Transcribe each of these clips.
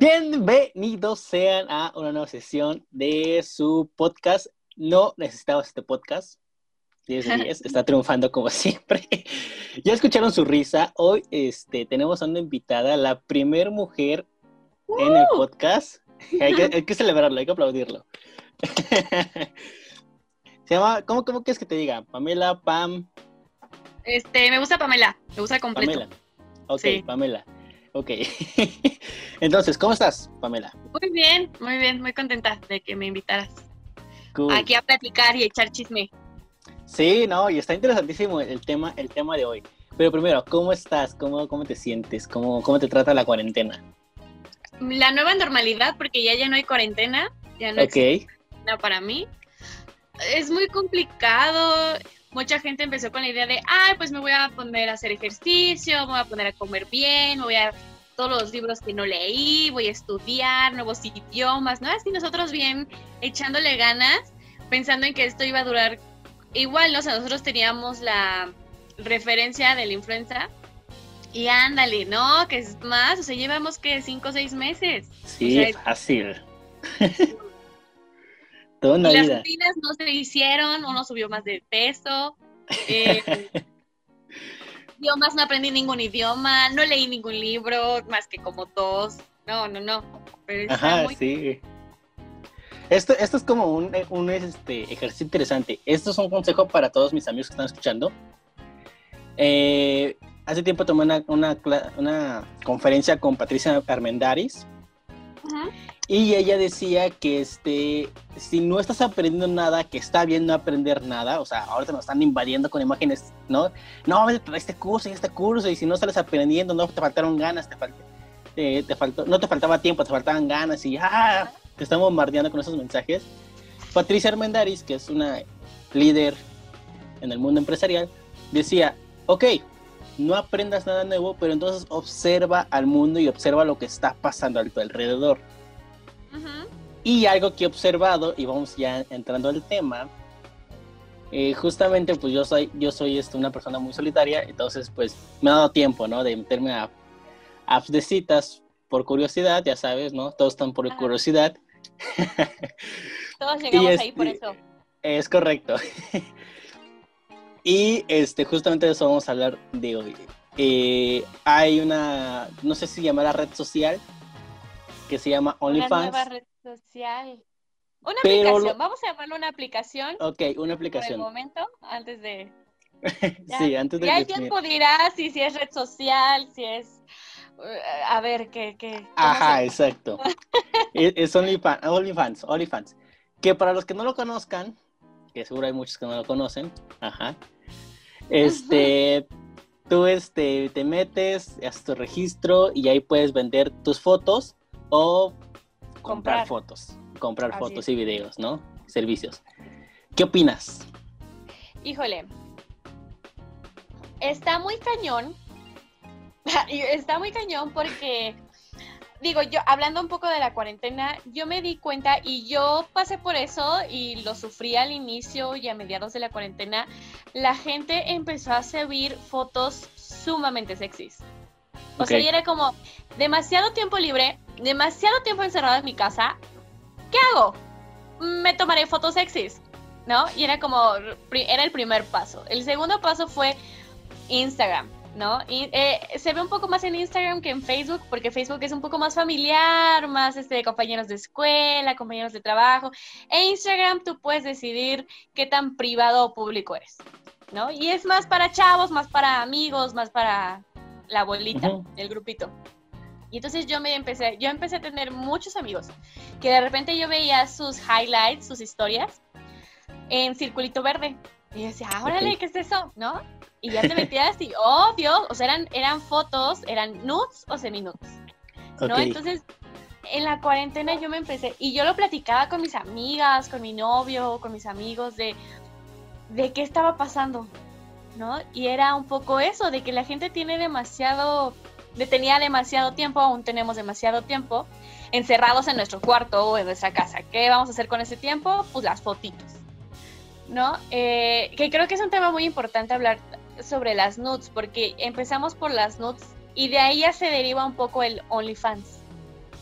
Bienvenidos sean a una nueva sesión de su podcast. No necesitabas este podcast. 10 de 10, está triunfando como siempre. ya escucharon su risa. Hoy este, tenemos a una invitada, la primer mujer en el podcast. Hay que, hay que celebrarlo, hay que aplaudirlo. Se llama, ¿cómo, ¿cómo quieres que te diga? Pamela, Pam. Este, me gusta Pamela, me gusta completo. Pamela. Ok, Sí. Pamela. Ok. Entonces, ¿cómo estás, Pamela? Muy bien, muy bien, muy contenta de que me invitaras Cool. aquí a platicar y echar chisme. Sí, no, y está interesantísimo el tema, el tema de hoy. Pero primero, ¿cómo estás? ¿Cómo, cómo te sientes? ¿Cómo, ¿Cómo te trata la cuarentena? La nueva normalidad, porque ya, ya no hay cuarentena, ya no Ok. existe nada para mí. Es muy complicado. Mucha gente empezó con la idea de, ay, pues me voy a poner a hacer ejercicio, me voy a poner a comer bien, me voy a todos los libros que no leí, voy a estudiar nuevos idiomas, ¿no? Así nosotros bien echándole ganas, pensando en que esto iba a durar igual, ¿no? O sea, nosotros teníamos la referencia de la influenza y ándale, ¿no? Que es más, o sea, llevamos que cinco o seis meses. Sí, O sea, fácil. Toda una Y las vida. rutinas no se hicieron, uno subió más de peso. eh, idiomas, no aprendí ningún idioma, no leí ningún libro, más que como dos. No, no, no. Pero Ajá, muy... sí. Esto, esto es como un, un este, ejercicio interesante. Esto es un consejo para todos mis amigos que están escuchando. Eh, hace tiempo tomé una, una, una conferencia con Patricia Armendaris Ujú. Y ella decía que este, si no estás aprendiendo nada, que está bien no aprender nada, o sea, ahorita nos están invadiendo con imágenes, ¿no? No, este curso y este curso, y si no sales aprendiendo, no te faltaron ganas, te, fal- te, te faltó, no te faltaba tiempo, te faltaban ganas y ¡ah! te están bombardeando con esos mensajes. Patricia Armendaris, que es una líder en el mundo empresarial, decía, ok, no aprendas nada nuevo, pero entonces observa al mundo y observa lo que está pasando a tu alrededor. Y algo que he observado, y vamos ya entrando al tema, eh, justamente pues yo soy, yo soy este, una persona muy solitaria, entonces pues me ha dado tiempo, ¿no? De meterme a apps de citas por curiosidad, ya sabes, ¿no? Todos están por Ajá. curiosidad. Todos llegamos ahí por este- eso. Es correcto. y este, justamente de eso vamos a hablar de hoy. Eh, hay una, no sé si llamará red social, que se llama Una OnlyFans. nueva red social. Una Pero aplicación, lo- vamos a llamarlo una aplicación Ok, una por el aplicación. momento, antes de... Ya- sí, antes de Ya el tiempo dirá si, si es red social, si es... eh, A ver, ¿qué? qué Ajá, se- exacto. es es OnlyFans, OnlyFans, OnlyFans. Que para los que no lo conozcan, que seguro hay muchos que no lo conocen, ajá. Este, tú este, te metes, haces tu registro y ahí puedes vender tus fotos o comprar, Comprar. fotos, comprar Así fotos es. y videos, ¿no? Servicios. ¿Qué opinas? Híjole. Está muy cañón. Está muy cañón porque, digo, yo hablando un poco de la cuarentena, yo me di cuenta y yo pasé por eso y lo sufrí al inicio y a mediados de la cuarentena. La gente empezó a subir fotos sumamente sexys. O sea, Ok. y era como demasiado tiempo libre, demasiado tiempo encerrado en mi casa. ¿Qué hago? Me tomaré fotos sexys, ¿no? Y era como, era el primer paso. El segundo paso fue Instagram, ¿no? Y eh, se ve un poco más en Instagram que en Facebook, porque Facebook es un poco más familiar, más este, de compañeros de escuela, compañeros de trabajo. E Instagram tú puedes decidir qué tan privado o público eres, ¿no? Y es más para chavos, más para amigos, más para la bolita, Ujú. el grupito. Y entonces yo me empecé, yo empecé a tener muchos amigos que de repente yo veía sus highlights, sus historias en circulito verde. Y yo decía, ah, órale, Ok. ¿qué es eso? ¿No? Y ya te metías y, oh, Dios, o sea, eran, eran fotos, eran nudes o semi-nudes. ¿no? Entonces, en la cuarentena yo me empecé, y yo lo platicaba con mis amigas, con mi novio, con mis amigos, de, de qué estaba pasando, ¿no? Y era un poco eso, de que la gente tiene demasiado, de tenía demasiado tiempo, aún tenemos demasiado tiempo, encerrados en nuestro cuarto o en nuestra casa. ¿Qué vamos a hacer con ese tiempo? Pues las fotitos, ¿no? Eh, que creo que es un tema muy importante hablar sobre las nudes, porque empezamos por las nudes y de ahí ya se deriva un poco el OnlyFans.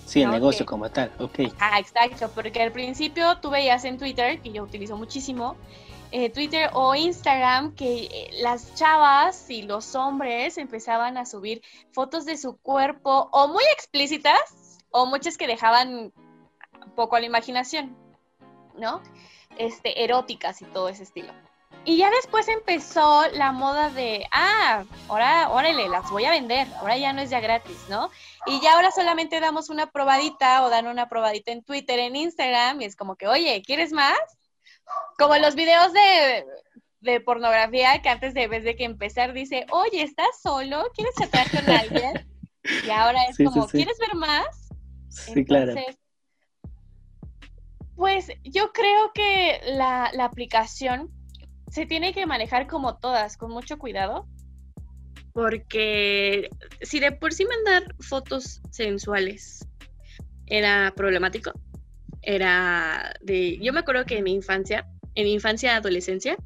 Sí, el negocio como tal, ok. Ah, exacto, porque al principio tú veías en Twitter, que yo utilizo muchísimo, eh, Twitter o Instagram, que eh, las chavas y los hombres empezaban a subir fotos de su cuerpo o muy explícitas o muchas que dejaban poco a la imaginación, ¿no? Este, eróticas y todo ese estilo. Y ya después empezó la moda de, ah, ahora, órale, las voy a vender, ahora ya no es ya gratis, ¿no? Y ya ahora solamente damos una probadita o dan una probadita en Twitter, en Instagram, y es como que, oye, ¿quieres más? Como los videos de, de pornografía que antes de vez de que empezar dice, oye, ¿estás solo? ¿Quieres chatear con alguien? Y ahora es como, ¿quieres ver más? Sí, claro. Pues yo creo que la, la aplicación se tiene que manejar como todas, con mucho cuidado, porque si de por sí mandar fotos sensuales era problemático, era de, yo me acuerdo que en mi infancia, en mi infancia adolescencia,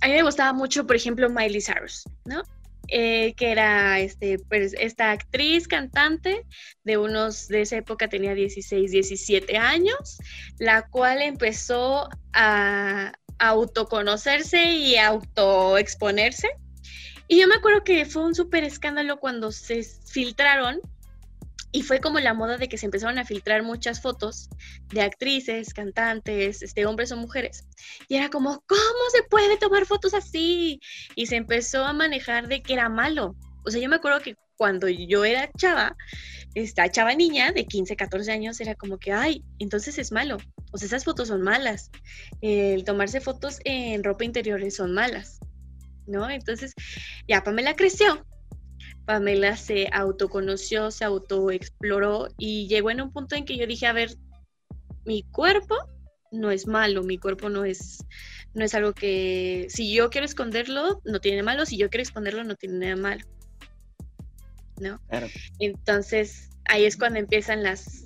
a mí me gustaba mucho, por ejemplo, Miley Cyrus, ¿no? Eh, que era este, pues, esta actriz cantante de unos, de esa época tenía 16, 17 años, la cual empezó a, autoconocerse y autoexponerse. Y yo me acuerdo que fue un súper escándalo cuando se filtraron y fue como la moda de que se empezaron a filtrar muchas fotos de actrices, cantantes, este, hombres o mujeres. Y era como, ¿cómo se puede tomar fotos así? Y se empezó a manejar de que era malo. O sea, yo me acuerdo que cuando yo era chava, esta chava niña de 15, 14 años era como que, ay, entonces es malo. O sea, esas fotos son malas. El tomarse fotos en ropa interior son malas, ¿no? Entonces, ya Pamela creció. Pamela se autoconoció, se autoexploró y llegó en un punto en que yo dije, a ver, mi cuerpo no es malo, mi cuerpo no es, no es algo que, si yo quiero esconderlo, no tiene malo, si yo quiero esconderlo, no tiene nada malo. ¿no? Entonces, ahí es cuando empiezan las,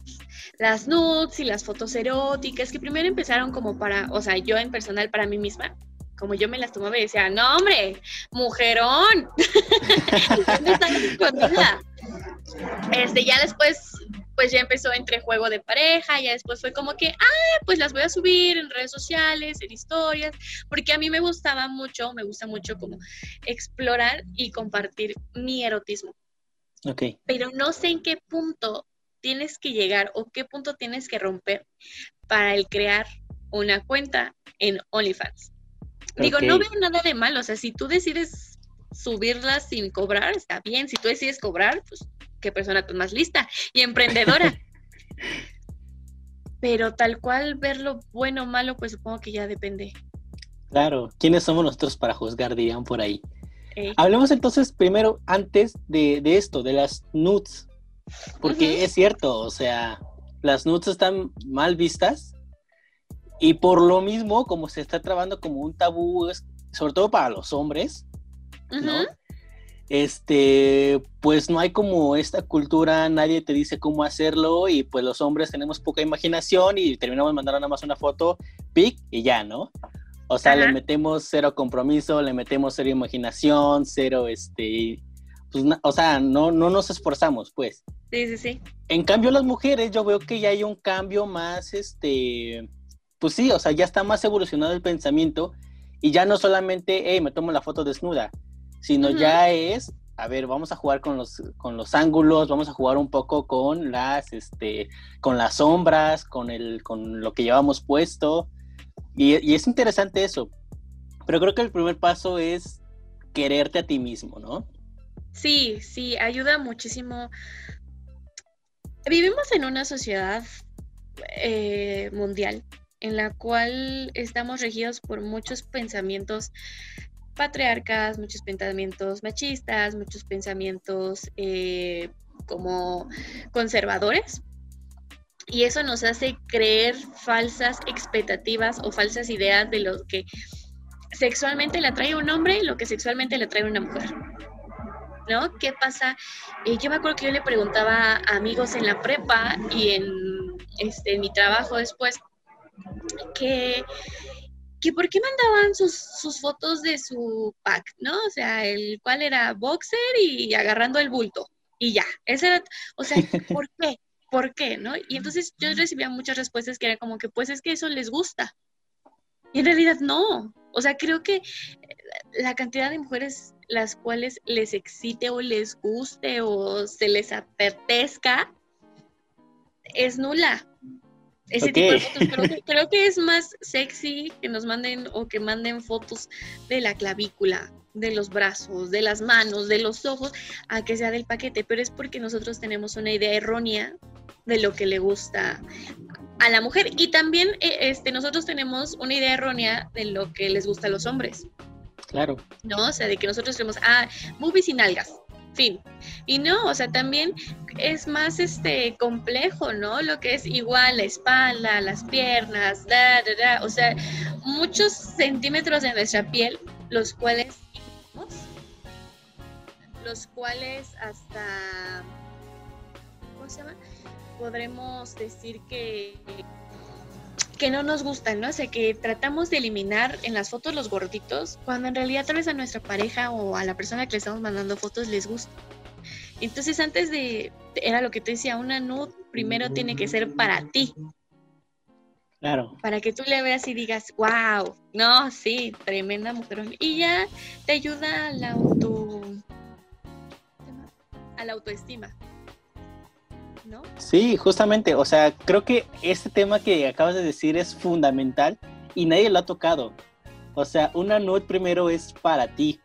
las nudes y las fotos eróticas, que primero empezaron como para, o sea, yo en personal para mí misma, como yo me las tomaba y decía, no hombre, mujerón, Este, ya después, pues ya empezó entre juego de pareja, ya después fue como que, ah, pues las voy a subir en redes sociales, en historias, porque a mí me gustaba mucho, me gusta mucho como explorar y compartir mi erotismo. Pero no sé en qué punto tienes que llegar o qué punto tienes que romper para el crear una cuenta en OnlyFans. Digo, no veo nada de malo, o sea, si tú decides subirlas sin cobrar, está bien, si tú decides cobrar, pues qué persona más lista y emprendedora. Pero tal cual verlo bueno o malo, pues supongo que ya depende. Claro, ¿quiénes somos nosotros para juzgar, dirían por ahí? Hablemos entonces primero, antes de, esto, de las nudes. Porque es cierto, o sea, las nudes están mal vistas. Y por lo mismo, como se está trabando como un tabú, sobre todo para los hombres, ¿no? Este, pues no hay como esta cultura, nadie te dice cómo hacerlo y pues los hombres tenemos poca imaginación y terminamos mandando nada más una foto, pic y ya, ¿no? O sea, le metemos cero compromiso, le metemos cero imaginación, cero, este, pues, o sea, no, no nos esforzamos, pues. Sí, sí, sí. En cambio, las mujeres, yo veo que ya hay un cambio más, este, pues sí, o sea, ya está más evolucionado el pensamiento y ya no solamente, hey, me tomo la foto desnuda, sino ya es, a ver, vamos a jugar con los, con los ángulos, vamos a jugar un poco con las, este, con las sombras, con el, con lo que llevamos puesto. Y, es interesante eso. Pero creo que el primer paso es quererte a ti mismo, ¿no? Sí, sí, ayuda muchísimo. Vivimos en una sociedad eh, mundial en la cual estamos regidos por muchos pensamientos patriarcas, muchos pensamientos machistas, muchos pensamientos eh, como conservadores y eso nos hace creer falsas expectativas o falsas ideas de lo que sexualmente le atrae un hombre y lo que sexualmente le atrae una mujer. ¿No? ¿Qué pasa? Eh, yo me acuerdo que yo le preguntaba a amigos en la prepa y en, este, en mi trabajo después que, que por qué mandaban sus, sus, fotos de su pack, ¿no? O sea, el cual era boxer y agarrando el bulto y ya. Ese era, o sea, ¿por qué? ¿por qué? ¿No? Y entonces yo recibía muchas respuestas que era como que, pues es que eso les gusta. Y en realidad no. O sea, creo que la cantidad de mujeres las cuales les excite o les guste o se les apetezca es nula. Ese tipo de fotos creo creo que, es más sexy que nos manden o que manden fotos de la clavícula, de los brazos, de las manos, de los ojos, a que sea del paquete, pero es porque nosotros tenemos una idea errónea de lo que le gusta a la mujer y también eh, este nosotros tenemos una idea errónea de lo que les gusta a los hombres. Claro. ¿No? O sea, de que nosotros tenemos, ah, movies sin algas, Y no, o sea, también es más este complejo, ¿no? Lo que es igual la espalda, las piernas, da, da, da, o sea, muchos centímetros de nuestra piel, los cuales los cuales hasta ¿cómo se llama? podremos decir que que no nos gustan, ¿no? O sea, que tratamos de eliminar en las fotos los gorditos, cuando en realidad tal vez a nuestra pareja o a la persona que le estamos mandando fotos les gusta. Entonces, antes de, era lo que te decía, una nude primero tiene que ser para ti. Claro. Para que tú le veas y digas, wow, no, sí, tremenda mujer. Y ya te ayuda a la auto, a la autoestima. ¿No? Sí, justamente, o sea, creo que este tema que acabas de decir es fundamental y nadie lo ha tocado. O sea, una nude primero es para ti.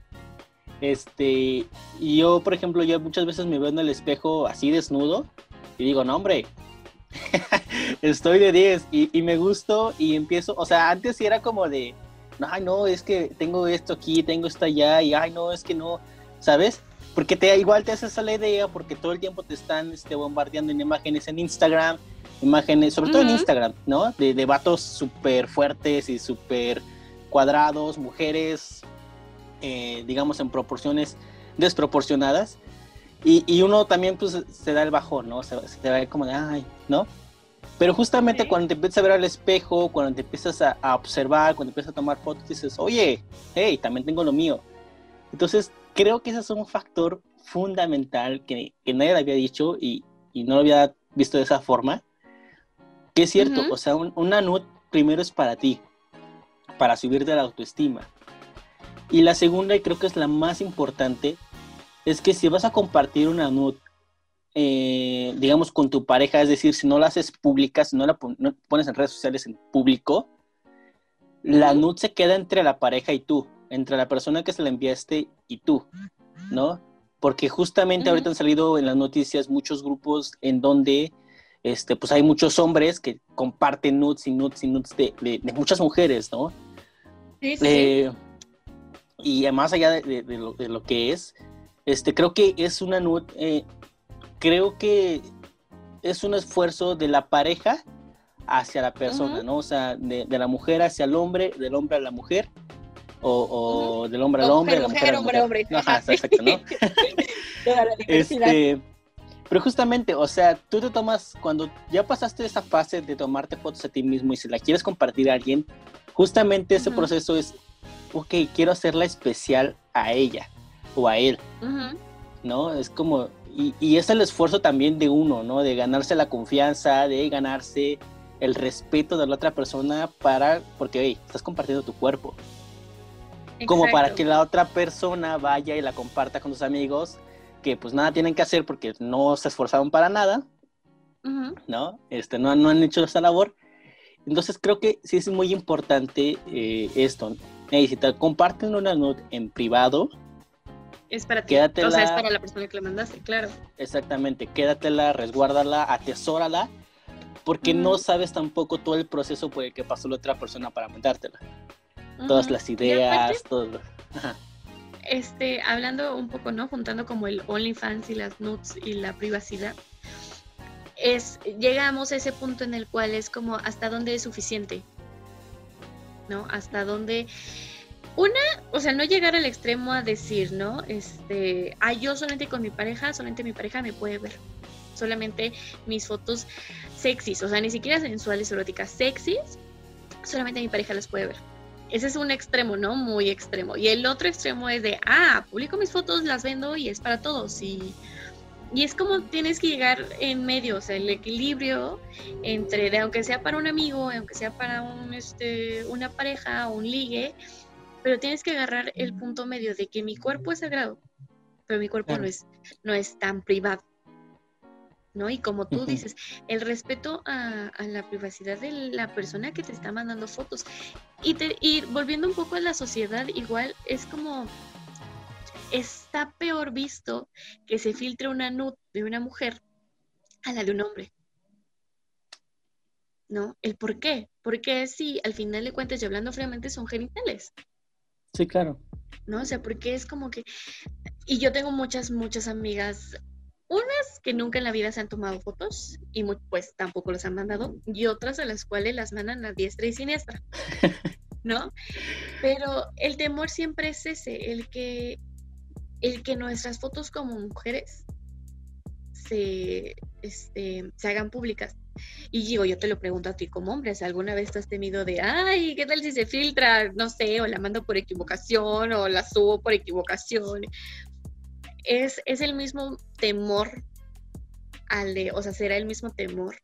Este, yo, por ejemplo, yo muchas veces me veo en el espejo así desnudo y digo, no, hombre, estoy de 10 y, me gusto y empiezo, o sea, antes era como de, ay, no, es que tengo esto aquí, tengo esto allá y, ay, no, es que no, ¿sabes? Porque te igual te haces la idea porque todo el tiempo te están este, bombardeando en imágenes en Instagram, imágenes, sobre todo en Instagram, ¿no? De, de vatos súper fuertes y súper cuadrados, mujeres, eh, digamos, en proporciones desproporcionadas. Y, y, uno también pues se da el bajón, ¿no? Se, se va como de, ay, ¿no? Pero justamente cuando te empiezas a ver al espejo, cuando te empiezas a, a, observar, cuando empiezas a tomar fotos, dices, oye, hey, también tengo lo mío. Entonces creo que ese es un factor fundamental que, que nadie había dicho y, y, no lo había visto de esa forma. Que es cierto, o sea, una nude primero es para ti, para subirte la autoestima. Y la segunda, y creo que es la más importante, es que si vas a compartir una nude, eh, digamos, con tu pareja, es decir, si no la haces pública, si no la pones en redes sociales en público, la nude se queda entre la pareja y tú entre la persona que se la enviaste ¿no? Porque justamente ahorita han salido en las noticias muchos grupos en donde este, pues hay muchos hombres que comparten nudes y nudes y nudes de, muchas mujeres, ¿no? Sí, sí. Eh, y más allá de, lo, que es, este, creo que es una nude, eh, creo que es un esfuerzo de la pareja hacia la persona, ¿no? O sea, de, la mujer hacia el hombre, del hombre a la mujer, o, del hombre al hombre, de la mujer, hombre, hombre. Ajá, exacto, ¿no? este, pero justamente, o sea, tú te tomas, cuando ya pasaste esa fase de tomarte fotos a ti mismo y si la quieres compartir a alguien, justamente ese proceso es, ok, quiero hacerla especial a ella o a él, ¿no? Es como, y, y, es el esfuerzo también de uno, ¿no? De ganarse la confianza, de ganarse el respeto de la otra persona para, porque, hey, estás compartiendo tu cuerpo como para que la otra persona vaya y la comparta con sus amigos, que pues nada tienen que hacer porque no se esforzaron para nada, ¿no? Este, no, no, han hecho esa labor. Entonces creo que sí es muy importante eh, esto. Hey, si te comparten una note en privado, es para ti. Quédatela, o sea, es para la persona que le mandaste, claro. Exactamente, quédatela, resguárdala, atesórala, porque no sabes tampoco todo el proceso por el que pasó la otra persona para mandártela todas las ideas, todo. Este, hablando un poco, ¿no? Juntando como el OnlyFans y las nudes y la privacidad, es, llegamos a ese punto en el cual es como hasta dónde es suficiente, ¿no? Hasta dónde una, o sea, no llegar al extremo a decir, ¿no? Este, ah, yo solamente con mi pareja, solamente mi pareja me puede ver. Solamente mis fotos sexys, o sea, ni siquiera sensuales, eróticas, sexys, solamente mi pareja las puede ver. Ese es un extremo, ¿no? Muy extremo. Y el otro extremo es de, ah, publico mis fotos, las vendo y es para todos. Y y es como tienes que llegar en medio, o sea, el equilibrio entre, aunque sea para un amigo, aunque sea para un, este, una pareja o un ligue, pero tienes que agarrar el punto medio de que mi cuerpo es sagrado, pero mi cuerpo no, es, no es tan privado. ¿No? Y como tú dices, el respeto a, la privacidad de la persona que te está mandando fotos. Y, te, y volviendo un poco a la sociedad, igual es como, está peor visto que se filtre una nud de una mujer a la de un hombre. ¿No? ¿El por qué? Porque si al final de cuentas, y hablando fríamente, son genitales. Sí, claro. ¿No? O sea, porque es como que... Y yo tengo muchas, muchas amigas unas que nunca en la vida se han tomado fotos y pues tampoco los han mandado, y otras a las cuales las mandan a diestra y siniestra, ¿no? Pero el temor siempre es ese, el que, el que nuestras fotos como mujeres se, este, se hagan públicas. Y digo, yo te lo pregunto a ti como hombre, si alguna vez tú has tenido de, ay, ¿qué tal si se filtra? No sé, o la mando por equivocación, o la subo por equivocación, es, el mismo temor al de, o sea, será el mismo temor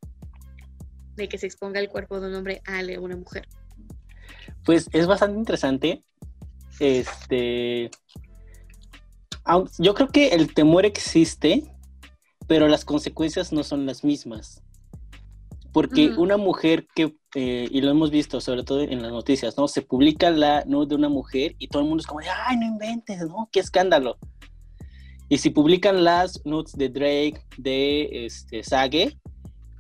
de que se exponga el cuerpo de un hombre al de una mujer. Pues es bastante interesante. Este. Yo creo que el temor existe, pero las consecuencias no son las mismas. Porque una mujer que, eh, y lo hemos visto sobre todo en las noticias, ¿no? Se publica la no de una mujer y todo el mundo es como, ay, no inventes, ¿no? Qué escándalo. Y si publican las nudes de Drake, de este, Sage,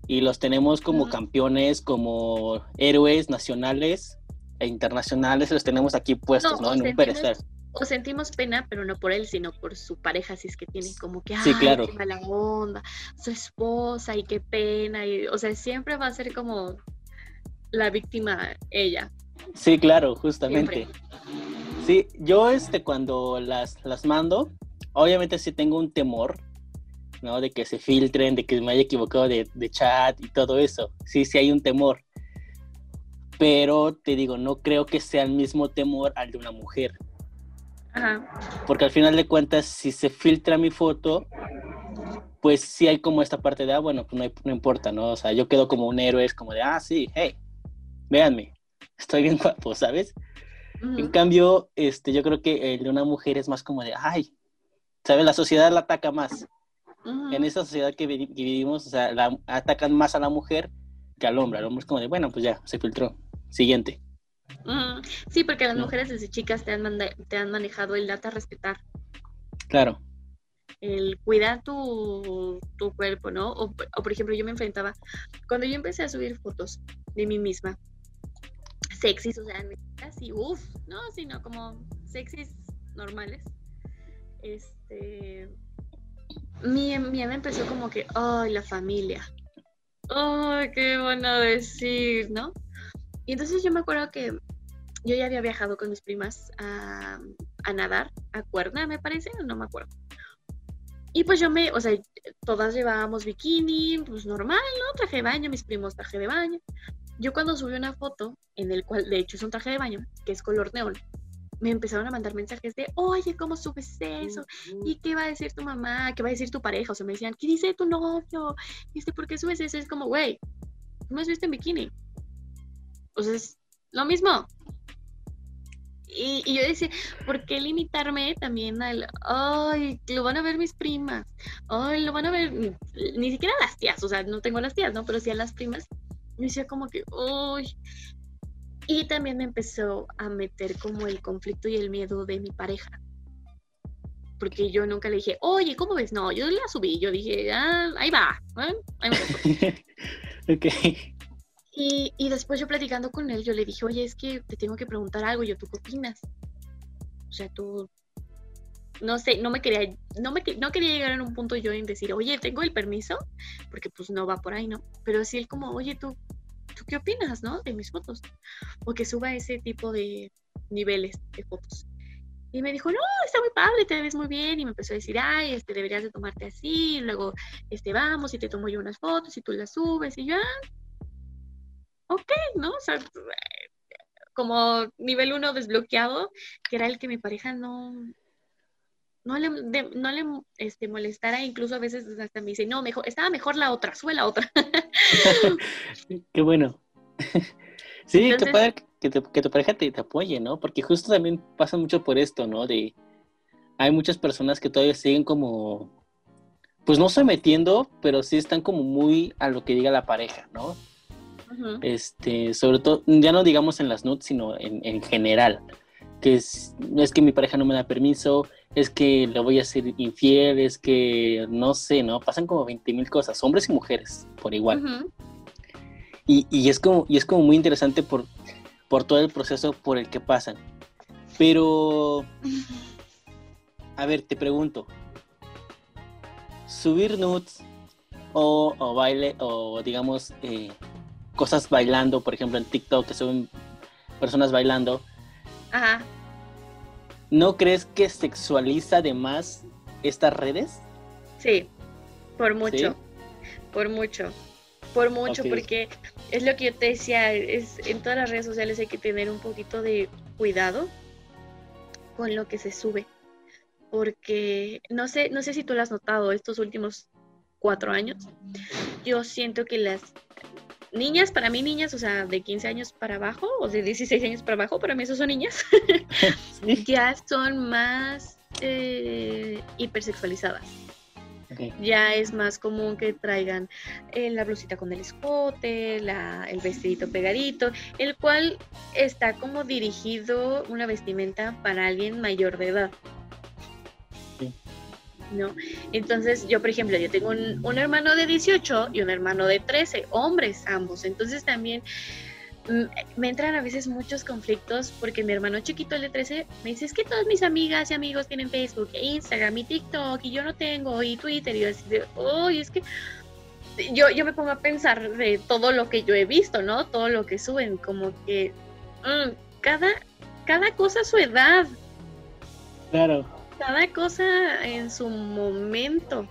y los tenemos como campeones, como héroes nacionales e internacionales, los tenemos aquí puestos, ¿no? En un perecer. O sentimos pena, pero no por él, sino por su pareja, si es que tiene como que, sí, claro. qué mala onda, su esposa, y qué pena, y, o sea, siempre va a ser como la víctima ella. Sí, claro, justamente. Sí, yo este cuando las, las mando, obviamente sí tengo un temor, ¿no? De que se filtren, de que me haya equivocado de, chat y todo eso. Sí, sí hay un temor. Pero te digo, no creo que sea el mismo temor al de una mujer. Ajá. Porque al final de cuentas, si se filtra mi foto, pues sí hay como esta parte de, ah, bueno, pues no, importa, ¿no? O sea, yo quedo como un héroe, es como de, ah, sí, hey, véanme, estoy bien guapo, ¿sabes? En cambio, este, yo creo que el de una mujer es más como de, ay, ¿sabes? La sociedad la ataca más. En esa sociedad que vivimos, o sea, la atacan más a la mujer que al hombre. Al hombre es como de, bueno, pues ya, se filtró. Siguiente. Sí, porque las mujeres desde chicas te han, te han manejado el data a respetar. Claro. El cuidar tu, tu cuerpo, ¿no? O, o, por ejemplo, yo me enfrentaba, cuando yo empecé a subir fotos de mí misma, sexys, o sea, así, uff, no, sino como sexys normales, este, mi, mi empezó como que, ay, la familia. Ay, qué van a decir, ¿no? Y entonces yo me acuerdo que yo ya había viajado con mis primas a, a nadar, a Cuerna, me parece, no me acuerdo. Y pues yo me, o sea, todas llevábamos bikini, pues normal, ¿no? Traje de baño, mis primos traje de baño. Yo cuando subí una foto, en el cual de hecho es un traje de baño, que es color neón, me empezaron a mandar mensajes de, oye, ¿cómo subes eso? ¿Y qué va a decir tu mamá? ¿Qué va a decir tu pareja? O sea, me decían, ¿qué dice tu novio? ¿Viste por qué subes eso? Es como, güey, no has visto en bikini. O sea, es lo mismo. Y, y, yo decía, ¿por qué limitarme también al, ay, lo van a ver mis primas? Ay, lo van a ver, ni siquiera las tías, o sea, no tengo las tías, ¿no? Pero sí a las primas. Me decía como que, uy, y también me empezó a meter como el conflicto y el miedo de mi pareja. Porque yo nunca le dije, oye, ¿cómo ves? No, yo la subí. Yo dije, ah, ahí va. ¿eh? ok. Y, y, después yo platicando con él, yo le dije, oye, es que te tengo que preguntar algo. Yo, ¿tú qué opinas? O sea, tú, no sé, no me quería, no me no quería llegar en un punto yo en decir, oye, tengo el permiso, porque pues no va por ahí, ¿no? Pero sí él como, oye, tú, ¿tú qué opinas, no? De mis fotos. O que suba ese tipo de niveles de fotos. Y me dijo, no, está muy padre, te ves muy bien. Y me empezó a decir, ay, este, deberías de tomarte así. Y luego, este, vamos y te tomo yo unas fotos y tú las subes. Y ya, ah, ok, ¿no? O sea, como nivel uno desbloqueado, que era el que mi pareja no, no le, no le este, molestara, incluso a veces hasta me dice, no, mejor, estaba mejor la otra, sube la otra. Qué bueno. sí, qué padre que, tu pareja te, te, apoye, ¿no? Porque justo también pasa mucho por esto, ¿no? De, hay muchas personas que todavía siguen como, pues no se metiendo, pero sí están como muy a lo que diga la pareja, ¿no? Este, sobre todo, ya no digamos en las nudes, sino en, en general que es, es que mi pareja no me da permiso, es que le voy a ser infiel, es que no sé, ¿no? Pasan como 20 mil cosas, hombres y mujeres, por igual. y, y, es como, y es como muy interesante por, por todo el proceso por el que pasan. Pero, a ver, te pregunto, subir nudes o, o baile, o digamos, eh, cosas bailando, por ejemplo en TikTok que suben personas bailando, Ajá. ¿No crees que sexualiza además estas redes? Sí, por mucho. Por mucho. Por mucho, porque es lo que yo te decía, es, en todas las redes sociales hay que tener un poquito de cuidado con lo que se sube. Porque no sé, no sé si tú lo has notado estos últimos cuatro años. Yo siento que las niñas, para mí niñas, o sea, de 15 años para abajo o de 16 años para abajo, para mí esos son niñas, ya son más eh, hipersexualizadas. Ya es más común que traigan eh, la blusita con el escote, el vestidito pegadito, el cual está como dirigido una vestimenta para alguien mayor de edad. ¿No? Entonces, yo, por ejemplo, yo tengo un, hermano de 18 y un hermano de 13, hombres ambos. Entonces también mm, me entran a veces muchos conflictos porque mi hermano chiquito, el de 13, me dice, es que todas mis amigas y amigos tienen Facebook e Instagram y TikTok y yo no tengo y Twitter y yo así de, oh, es que yo, yo me pongo a pensar de todo lo que yo he visto, ¿no? Todo lo que suben, como que mm, cada, cada cosa a su edad. Claro cada cosa en su momento,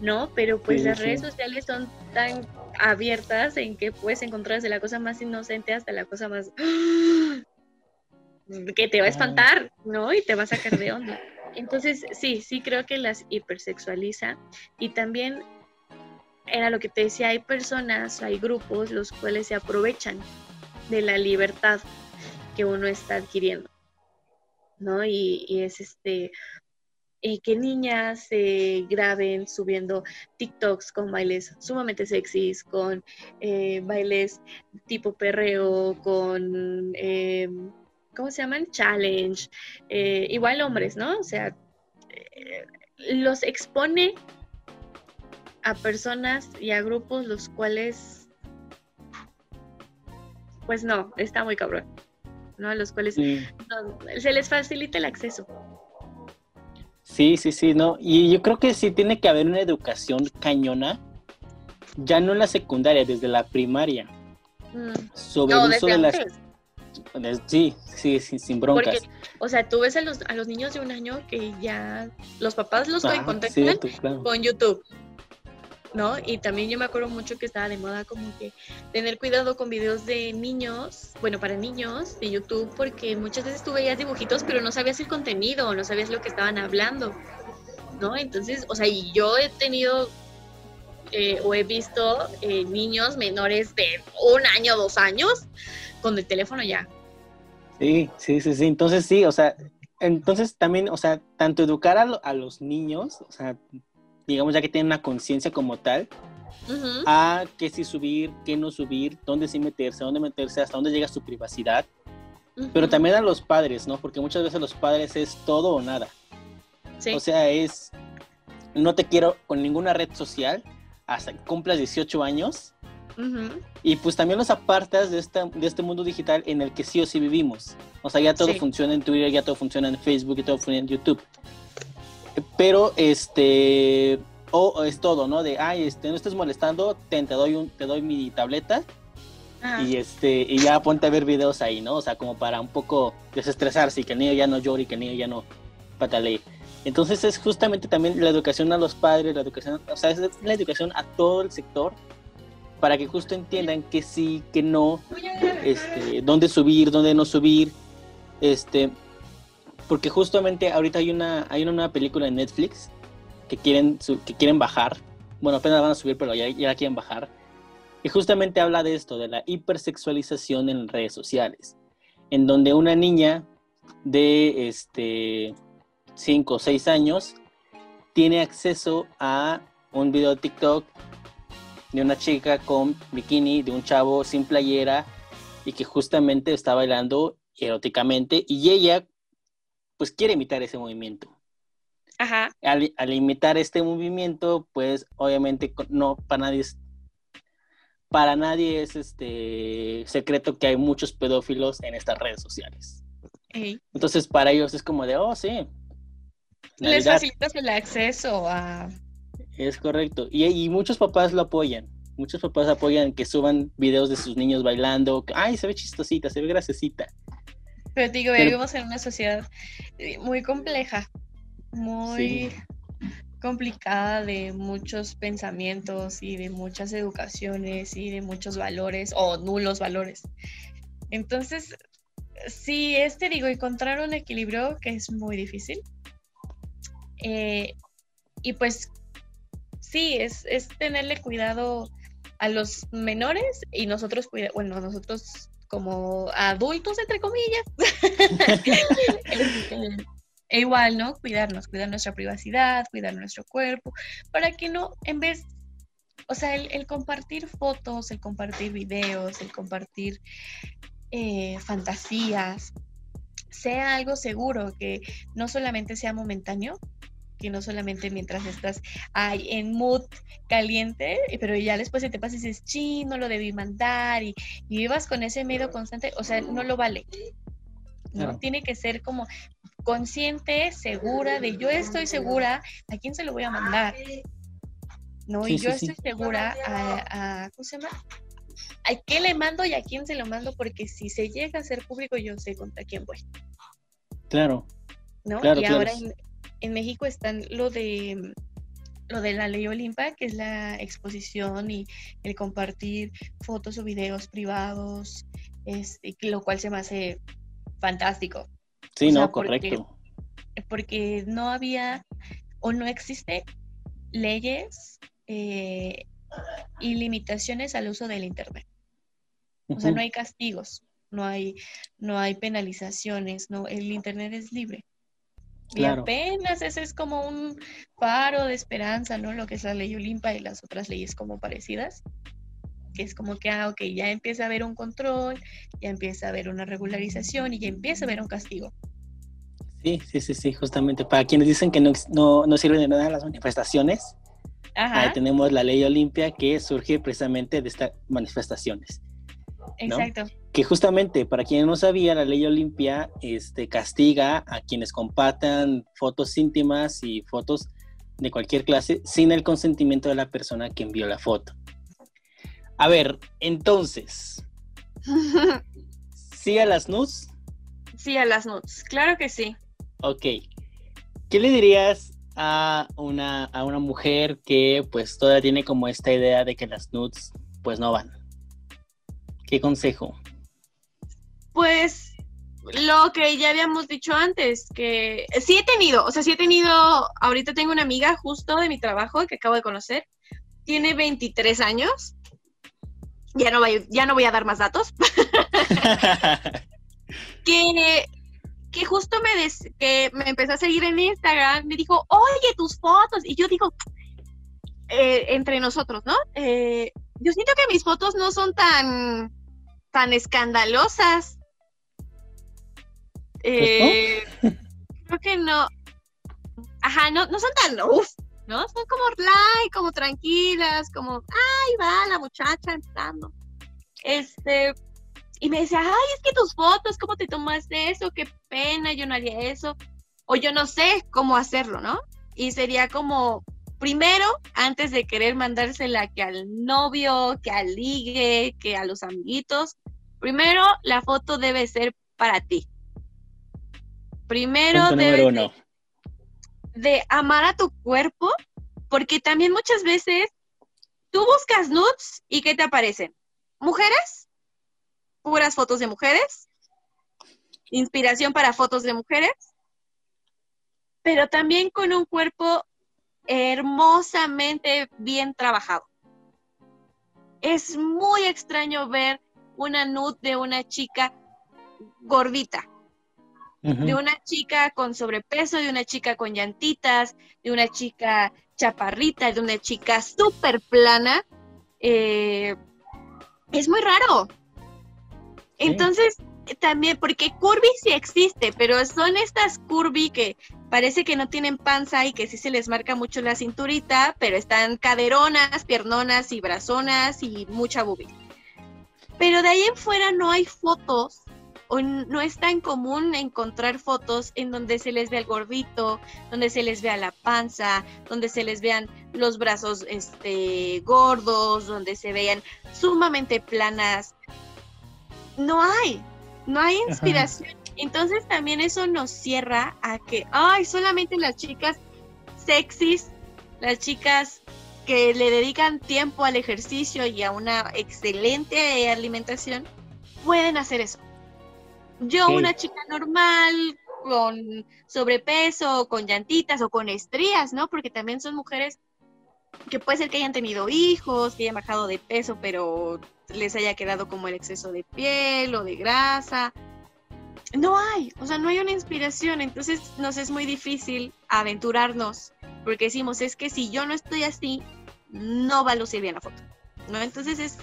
¿no? Pero pues las redes sociales son tan abiertas en que puedes encontrar desde la cosa más inocente hasta la cosa más que te va a espantar, ¿no? Y te va a sacar de onda. Entonces, sí, sí creo que las hipersexualiza y también era lo que te decía, hay personas, hay grupos los cuales se aprovechan de la libertad que uno está adquiriendo. ¿No? Y, es este, eh, que niñas se graben subiendo TikToks con bailes sumamente sexys, con eh, bailes tipo perreo, con, eh, ¿cómo se llaman? Challenge, igual hombres, ¿no? O sea, los expone a personas y a grupos los cuales, pues no, está muy cabrón. ¿No? A los cuales se les facilita el acceso. Sí, sí, sí, no. Y yo creo que sí tiene que haber una educación cañona, ya no en la secundaria, desde la primaria. Mm. Sobre el uso de las. Sí, sí, sin broncas. o sea, tú ves a los, a los niños de un año que ya los papás los contactan con YouTube. ¿No? Y también yo me acuerdo mucho que estaba de moda como que tener cuidado con videos de niños, bueno, para niños de YouTube, porque muchas veces tú veías dibujitos, pero no sabías el contenido, no sabías lo que estaban hablando, ¿no? Entonces, o sea, y yo he tenido eh, o he visto eh, niños menores de un año, dos años, con el teléfono ya. Sí, sí, sí, sí. Entonces sí, o sea, entonces también, o sea, tanto educar a, a los niños, o sea, digamos, ya que tienen una conciencia como tal, a qué sí subir, qué no subir, dónde sí meterse, dónde meterse, hasta dónde llega su privacidad. Pero también a los padres, ¿no? Porque muchas veces los padres es todo o nada. O sea, es, no te quiero con ninguna red social hasta que cumplas 18 años. Y pues también los apartas de, esta, de este mundo digital en el que sí o sí vivimos. O sea, ya todo funciona en Twitter, ya todo funciona en Facebook, ya todo funciona en YouTube. Pero este o es todo, ¿no? De ay, este, no estés molestando, te, doy un, te doy mi tableta y este, y ya ponte a ver videos ahí, ¿no? O sea, como para un poco desestresarse y que el niño ya no llore y que el niño ya no patalee. Entonces es justamente también la educación a los padres, la educación, o sea, es la educación a todo el sector para que justo entiendan que sí, que no, este, dónde subir, dónde no subir, este, porque justamente ahorita hay una, hay una nueva película en Netflix que quieren, que quieren bajar. Bueno, apenas van a subir, pero ya, ya la quieren bajar. Y justamente habla de esto, de la hipersexualización en redes sociales, en donde una niña de este 5 o 6 años tiene acceso a un video de TikTok de una chica con bikini, de un chavo sin playera y que justamente está bailando eróticamente y ella pues quiere imitar ese movimiento. Ajá. Al, imitar este movimiento, pues obviamente no para nadie es, para nadie es este secreto que hay muchos pedófilos en estas redes sociales. Entonces para ellos es como de, oh sí. Les facilitas el acceso a... Es correcto. Y, y muchos papás lo apoyan muchos papás apoyan que suban videos de sus niños bailando. Ay, se ve chistosita, se ve graciosita. Pero te digo, vivimos en una sociedad eh, muy compleja, muy complicada de muchos pensamientos y de muchas educaciones y de muchos valores o nulos valores. Entonces, sí, este digo, encontrar un equilibrio que es muy difícil. Eh, y pues sí, es, es tenerle cuidado a los menores y nosotros, bueno, nosotros como adultos, entre comillas, este, e igual, ¿no? Cuidarnos, cuidar nuestra privacidad, cuidar nuestro cuerpo, para que no, en vez, o sea, el, compartir fotos, el compartir videos, el compartir eh, fantasías, sea algo seguro, que no solamente sea momentáneo, que no solamente mientras estás ahí en mood caliente, pero ya después se te pasa y dices, sí, no lo debí mandar y, vivas con ese miedo constante, o sea, no lo vale. ¿no? Tiene que ser como consciente, segura de yo estoy segura a quién se lo voy a mandar. ¿no? y yo estoy segura a, a, ¿cómo se llama? ¿A qué le mando y a quién se lo mando? Porque si se llega a ser público, yo sé contra quién voy. Claro. ¿no? y ahora en México están lo de lo de la ley Olimpa, que es la exposición y el compartir fotos o videos privados, este, lo cual se me hace fantástico. Sí, no, correcto. Porque no había o no existe leyes eh, y limitaciones al uso del Internet. O sea, no hay castigos, no hay, no hay penalizaciones, no, el Internet es libre. Y apenas ese es como un paro de esperanza, ¿no? Lo que es la ley Olimpa y las otras leyes como parecidas. Que es como que, ah, ok, ya empieza a haber un control, ya empieza a haber una regularización y ya empieza a haber un castigo. Sí, sí, sí, sí, justamente. Para quienes dicen que no, no, no sirven de nada las manifestaciones, ahí tenemos la ley Olimpia que surge precisamente de estas manifestaciones. Exacto. Que justamente, para quienes no sabían, la ley Olimpia este, castiga a quienes compartan fotos íntimas y fotos de cualquier clase sin el consentimiento de la persona que envió la foto. A ver, entonces, ¿sí a las nudes? Sí a las nudes, claro que sí. Ok. ¿Qué le dirías a una, a una mujer que pues todavía tiene como esta idea de que las nudes pues no van? ¿Qué consejo? Pues lo que ya habíamos dicho antes, que sí he tenido, o sea, sí he tenido, ahorita tengo una amiga justo de mi trabajo que acabo de conocer, tiene 23 años, ya no, voy, ya no voy a dar más datos, que, que justo me, que me empezó a seguir en Instagram, me dijo, oye, tus fotos, y yo digo, eh, entre nosotros, ¿no? Eh, yo siento que mis fotos no son tan, tan escandalosas. Eh, creo que no. Ajá, no, no son tan uff, ¿no? Son como light, como tranquilas, como, ay, va la muchacha entrando. Este, y me decía, ay, es que tus fotos, ¿cómo te tomaste eso? Qué pena, yo no haría eso. O yo no sé cómo hacerlo, ¿no? Y sería como, primero, antes de querer mandársela que al novio, que al ligue, que a los amiguitos, primero la foto debe ser para ti. Primero debe de, amar a tu cuerpo, porque también muchas veces tú buscas nudes y ¿qué te aparecen? Mujeres, puras fotos de mujeres, inspiración para fotos de mujeres, pero también con un cuerpo hermosamente bien trabajado. Es muy extraño ver una nud de una chica gordita, de una chica con sobrepeso, de una chica con llantitas, de una chica chaparrita, de una chica súper plana. Eh, es muy raro. Entonces, también, porque curvy sí existe, pero son estas curvy que parece que no tienen panza y que sí se les marca mucho la cinturita, pero están caderonas, piernonas y brazonas y mucha boobie. Pero de ahí en fuera no hay fotos o no es tan común encontrar fotos en donde se les ve el gordito, donde se les vea la panza, donde se les vean los brazos este, gordos, donde se vean sumamente planas. No hay, no hay inspiración. Entonces también eso nos cierra a que, ay, solamente las chicas sexys, las chicas que le dedican tiempo al ejercicio y a una excelente alimentación, pueden hacer eso. Yo, una chica normal, con sobrepeso, con llantitas o con estrías, ¿no? Porque también son mujeres que puede ser que hayan tenido hijos, que hayan bajado de peso, pero les haya quedado como el exceso de piel o de grasa. No hay, o sea, no hay una inspiración, entonces nos es muy difícil aventurarnos, porque decimos, es que si yo no estoy así, no va a lucir bien la foto, ¿no? Entonces es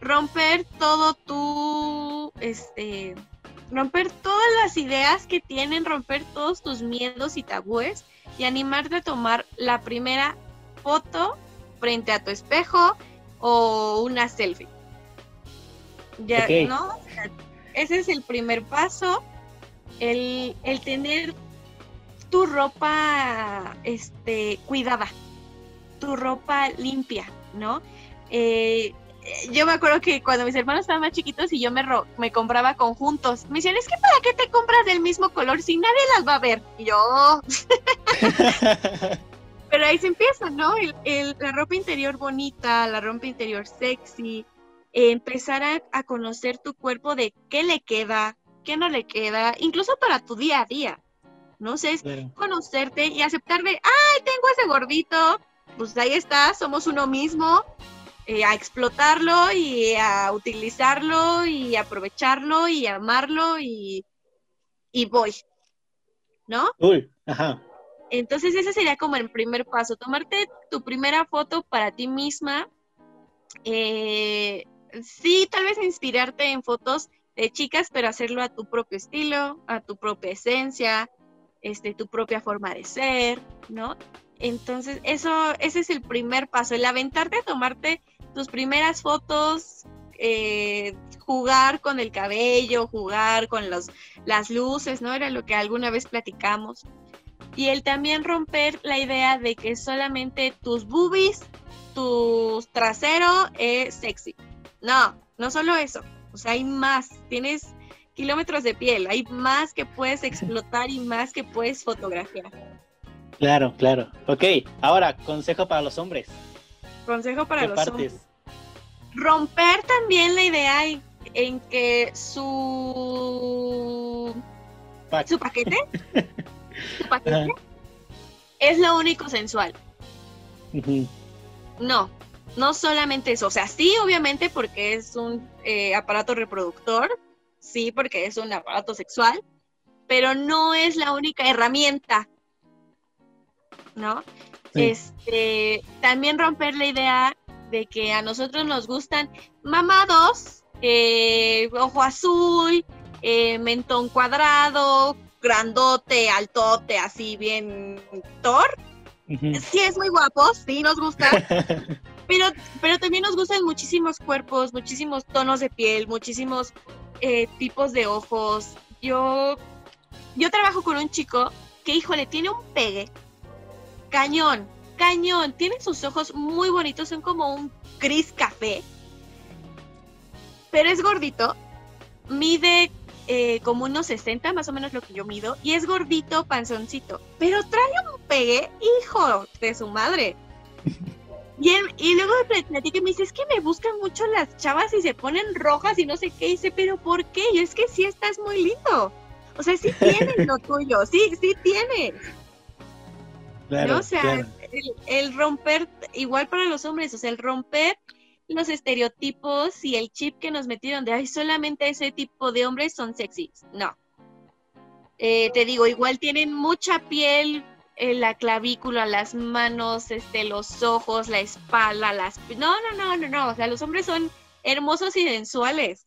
romper todo tu, este, romper todas las ideas que tienen, romper todos tus miedos y tabúes y animarte a tomar la primera foto frente a tu espejo o una selfie. Ya, ¿no? Ese es el primer paso, el, el tener tu ropa este, cuidada, tu ropa limpia, ¿no? Eh, yo me acuerdo que cuando mis hermanos estaban más chiquitos y yo me, me compraba conjuntos, me decían, es que ¿para qué te compras del mismo color si nadie las va a ver? Y yo... Pero ahí se empieza, ¿no? El, la ropa interior bonita, la ropa interior sexy, empezar a, conocer tu cuerpo de qué le queda, qué no le queda, incluso para tu día a día. No sé, es conocerte y aceptar de, ay, tengo ese gordito, pues ahí está, somos uno mismo, eh, a explotarlo y a utilizarlo y aprovecharlo y amarlo y, y voy, ¿no? Uy, ajá. Entonces ese sería como el primer paso, tomarte tu primera foto para ti misma. Eh, sí, tal vez inspirarte en fotos de chicas, pero hacerlo a tu propio estilo, a tu propia esencia, este, tu propia forma de ser, ¿no? Entonces, eso, ese es el primer paso, el aventarte a tomarte tus primeras fotos, eh, jugar con el cabello, jugar con los, las luces, ¿no? Era lo que alguna vez platicamos. Y el también romper la idea de que solamente tus boobies, tu trasero es sexy. No, no solo eso. O sea, hay más. Tienes kilómetros de piel, hay más que puedes explotar y más que puedes fotografiar. Claro, claro. Ok, ahora, consejo para los hombres. Consejo para los hombres romper también la idea en, que su su paquete paquete es lo único sensual. No, no solamente eso. O sea, sí, obviamente, porque es un eh, aparato reproductor, sí, porque es un aparato sexual, pero no es la única herramienta, ¿no? Este, también romper la idea de que a nosotros nos gustan mamados, eh, ojo azul, eh, mentón cuadrado, grandote, altote, así bien Thor. Sí es muy guapo, sí nos gusta. pero, pero también nos gustan muchísimos cuerpos, muchísimos tonos de piel, muchísimos eh, tipos de ojos. Yo, yo trabajo con un chico que, híjole, tiene un pegue cañón cañón. Tiene sus ojos muy bonitos, son como un gris café. Pero es gordito. Mide eh, como unos 60, más o menos lo que yo mido. Y es gordito, panzoncito. Pero trae un pegue, hijo de su madre. Y, y luego me platica y me dice, es que me buscan mucho las chavas y se ponen rojas y no sé qué. Y dice, pero ¿por qué? Y es que sí estás muy lindo. O sea, sí tienes lo tuyo, sí, sí tienes. ¿no? O sea, el, romper, igual para los hombres, o sea, el romper los estereotipos y el chip que nos metieron de, ay, solamente ese tipo de hombres son sexys. No. Eh, te digo, igual tienen mucha piel, en la clavícula, las manos, este, los ojos, la espalda, las... No, no, no, no, no. O sea, los hombres son hermosos y sensuales.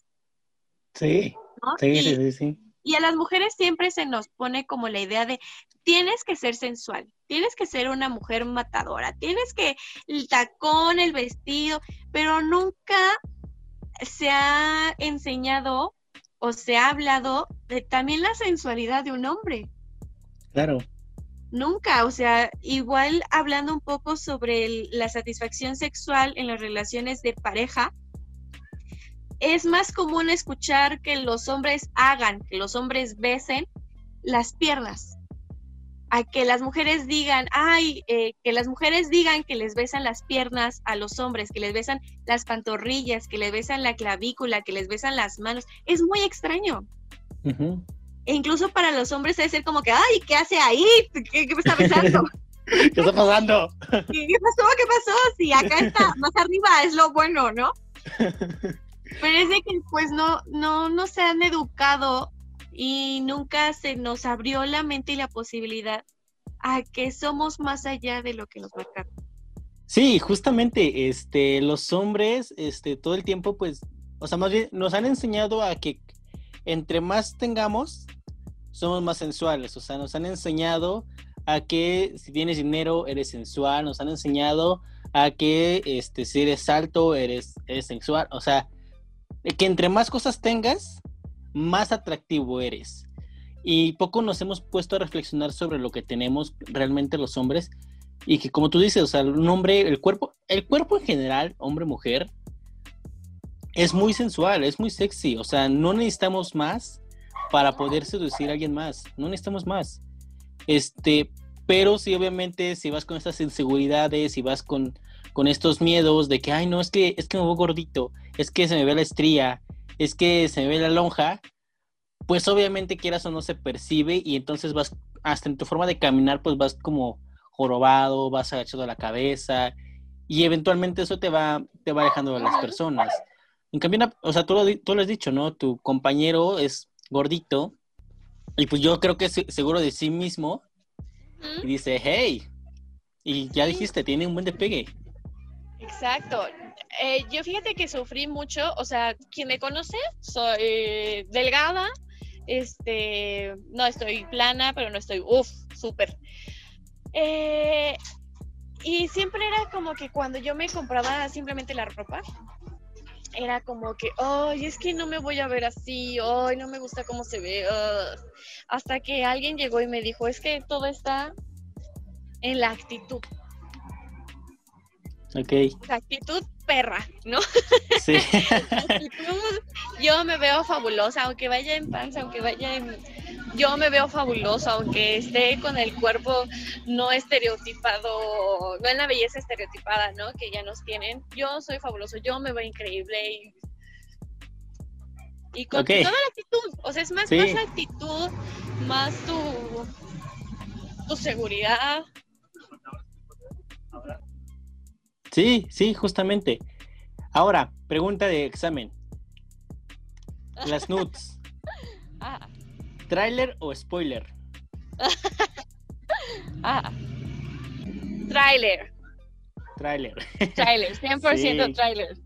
Sí, sí, sí, sí. Y a las mujeres siempre se nos pone como la idea de, tienes que ser sensual, tienes que ser una mujer matadora, tienes que el tacón, el vestido, pero nunca se ha enseñado o se ha hablado de también la sensualidad de un hombre. Claro. Nunca, o sea, igual hablando un poco sobre la satisfacción sexual en las relaciones de pareja, es más común escuchar que los hombres hagan, que los hombres besen las piernas, a que las mujeres digan, ay, eh, que las mujeres digan que les besan las piernas a los hombres, que les besan las pantorrillas, que les besan la clavícula, que les besan las manos. Es muy extraño. E incluso para los hombres debe ser como que, ay, ¿qué hace ahí? ¿Qué, me está besando? ¿Qué está pasando? ¿Qué, pasó? ¿Qué pasó? Si acá está, más arriba es lo bueno, ¿no? Pero es de que pues no, no, no se han educado y nunca se nos abrió la mente y la posibilidad a que somos más allá de lo que nos marcaron. Sí, justamente, este, los hombres, este, todo el tiempo, pues, o sea, más bien nos han enseñado a que entre más tengamos, somos más sensuales. O sea, nos han enseñado a que si tienes dinero, eres sensual. Nos han enseñado a que este, si eres alto, eres, eres sensual. O sea, que entre más cosas tengas, más atractivo eres. Y poco nos hemos puesto a reflexionar sobre lo que tenemos realmente los hombres. Y que como tú dices, o sea, un hombre, el cuerpo, el cuerpo en general, hombre, mujer, es muy sensual, es muy sexy. O sea, no necesitamos más para poder seducir a alguien más. No necesitamos más. Este, pero sí, obviamente, si vas con estas inseguridades, si vas con, con estos miedos de que, ay, no, es que, es que me veo gordito, es que se me ve la estría, es que se ve la lonja, pues obviamente quieras o no se percibe y entonces vas, hasta en tu forma de caminar, pues vas como jorobado, vas agachado la cabeza y eventualmente eso te va, te va alejando de las personas. En cambio, o sea, tú lo, tú lo has dicho, ¿no? Tu compañero es gordito y pues yo creo que es seguro de sí mismo y dice, hey, y ya dijiste, tiene un buen despegue. Exacto. Eh, yo fíjate que sufrí mucho, o sea, quien me conoce, soy delgada, este, no estoy plana, pero no estoy, uff, súper. Eh, y siempre era como que cuando yo me compraba simplemente la ropa, era como que, ay, es que no me voy a ver así, ay, no me gusta cómo se ve. Hasta que alguien llegó y me dijo, es que todo está en la actitud. Ok. Actitud perra, ¿no? Sí. yo me veo fabulosa, aunque vaya en panza, aunque vaya en... Yo me veo fabulosa, aunque esté con el cuerpo no estereotipado, no en la belleza estereotipada, ¿no? Que ya nos tienen. Yo soy fabuloso, yo me veo increíble y, con toda la actitud. O sea, es más, más actitud, más tu, tu seguridad, Sí, sí, justamente. Ahora, pregunta de examen. Las nudes. Ah. ¿Trailer o spoiler? ah. Trailer. Trailer. Trailer, 100% trailer.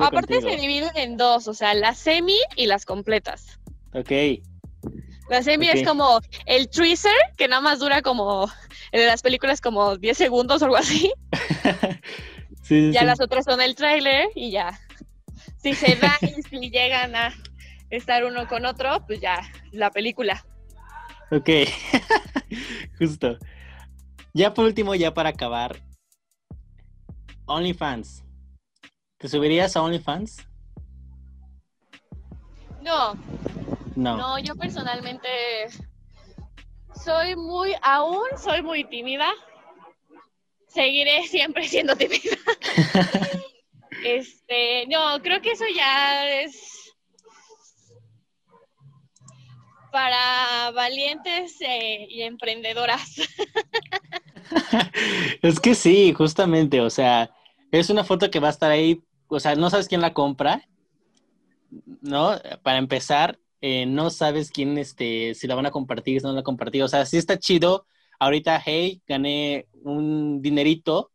Aparte se dividen en dos, o sea, las semi y las completas. Ok. La semi es como el teaser, que nada más dura como, en las películas como 10 segundos o algo así. Ya las otras son el tráiler y ya. Si se van y si llegan a estar uno con otro, pues ya, la película. Ok, justo. Ya por último, ya para acabar, OnlyFans. ¿Te subirías a OnlyFans? No. No. No, yo personalmente soy muy, aún soy muy tímida seguiré siempre siendo tímida. este, no, creo que eso ya es para valientes eh, y emprendedoras. es que sí, justamente, o sea, es una foto que va a estar ahí, o sea, no sabes quién la compra, ¿no? Para empezar, eh, no sabes quién, este, si la van a compartir, si no la van a compartir, o sea, sí está chido, ahorita, hey, gané un dinerito,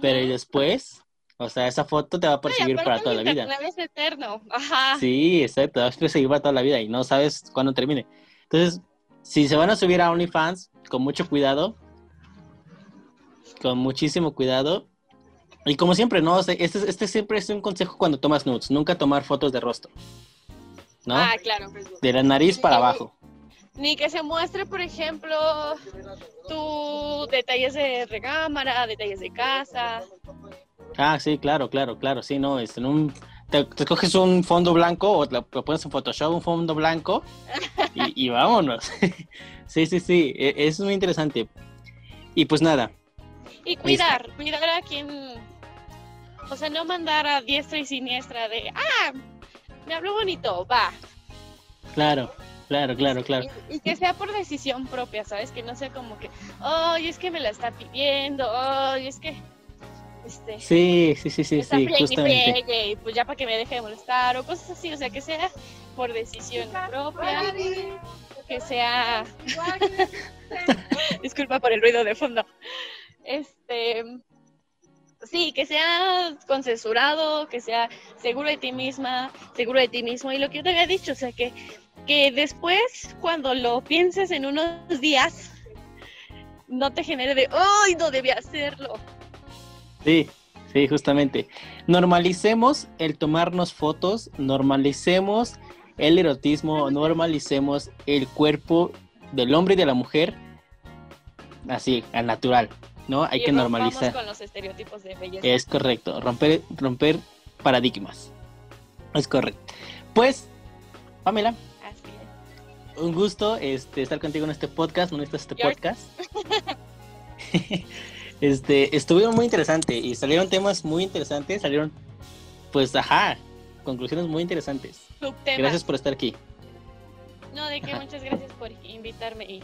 pero y después, o sea, esa foto te va a perseguir para toda la vida. Es eterno, ajá. Sí, exacto, te va a perseguir para toda la vida y no sabes cuándo termine. Entonces, si se van a subir a OnlyFans, con mucho cuidado, con muchísimo cuidado. Y como siempre, ¿no? este, este siempre es un consejo cuando tomas nudes, nunca tomar fotos de rostro. ¿No? Ah, claro. De la nariz para abajo. Ni que se muestre, por ejemplo, tu detalles de recámara, detalles de casa. Ah, sí, claro, claro, claro. Sí, no, es en un te, coges un fondo blanco o lo, pones en Photoshop, un fondo blanco y, vámonos. sí, sí, sí, e, es muy interesante. Y pues nada. Y cuidar, cuidar a quien, o sea, no mandar a diestra y siniestra de, ah, me habló bonito, va. Claro, claro, claro, claro. Y, que sea por decisión propia, ¿sabes? Que no sea como que, oh, es que me la está pidiendo, oh, es que este, sí, sí, sí, sí, sí, justamente. pues ya para que me deje de molestar o cosas así, o sea, que sea por decisión propia, que sea... Disculpa por el ruido de fondo. Este, sí, que sea consensurado, que sea seguro de ti misma, seguro de ti mismo. Y lo que yo te había dicho, o sea, que, que después, cuando lo pienses en unos días, no te genere de, ¡ay, no debía hacerlo! Sí, sí, justamente. Normalicemos el tomarnos fotos, normalicemos el erotismo, normalicemos el cuerpo del hombre y de la mujer así, al natural, ¿no? Hay que normalizar. con los estereotipos de belleza. Es correcto, romper, romper paradigmas. Es correcto. Pues, Pamela. Un gusto este, estar contigo en este podcast, en este podcast. Este, estuvieron muy interesantes y salieron temas muy interesantes, salieron, pues, ajá, conclusiones muy interesantes. Gracias por estar aquí. No, de que muchas gracias por invitarme y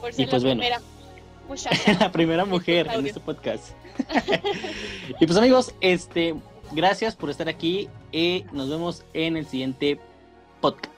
por ser pues la primera muchacha. la primera mujer en este podcast. y pues amigos, este, gracias por estar aquí y nos vemos en el siguiente podcast.